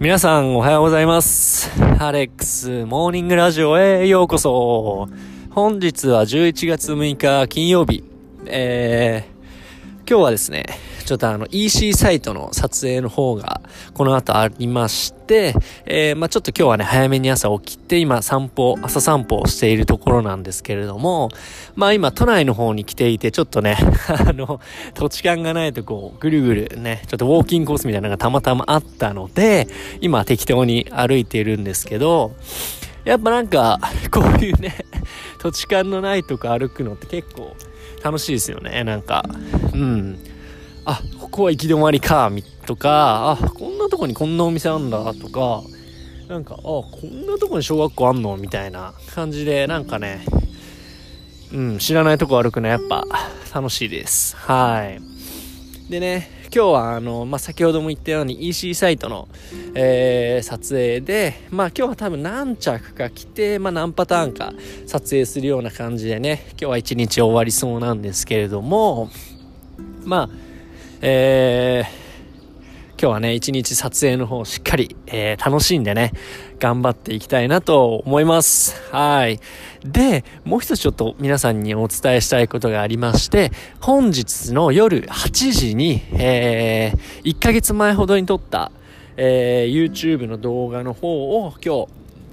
皆さんおはようございます。アレックスモーニングラジオへようこそ。本日は11月6日金曜日。えー、今日はですね、ちょっとあの EC サイトの撮影の方がこの後ありまして、えー、まあちょっと今日はね、早めに朝起きて今散歩、朝散歩をしているところなんですけれども、まあ今都内の方に来ていてちょっとね、あの、土地勘がないとこう、ぐるぐるね、ちょっとウォーキングコースみたいなのがたまたまあったので、今適当に歩いているんですけど、やっぱなんか、こういうね、土地勘のないとこ歩くのって結構楽しいですよね、なんか。うん。あ、ここは行き止まりか、とか、あ、こんなとこにこんなお店あんだ、とか、なんか、あ、こんなとこに小学校あんの？みたいな感じで、なんかね、うん、知らないとこ歩くのやっぱ楽しいです。はい。でね、今日はあの、まあ、先ほども言ったように EC サイトの、えー撮影で、まあ今日は多分何着か来て、まあ何パターンか撮影するような感じでね、今日は一日終わりそうなんですけれども、まあ、えー今日はね、一日撮影の方しっかり、えー楽しんでね、頑張っていきたいなと思います。はい。で、もう一つちょっと皆さんにお伝えしたいことがありまして、本日の夜8時に、えー、1ヶ月前ほどに撮った、えー YouTube の動画の方を今日、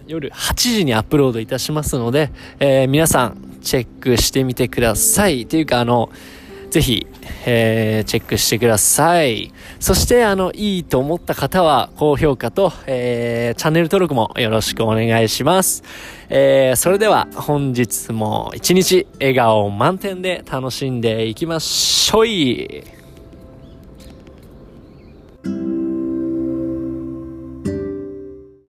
夜8時にアップロードいたしますので、えー皆さんチェックしてみてください。っていうか、あの、ぜひ、えーチェックしてください。そして、あの、いいと思った方は、高評価と、えーチャンネル登録もよろしくお願いします。えーそれでは、本日も一日、笑顔満点で楽しんでいきましょい。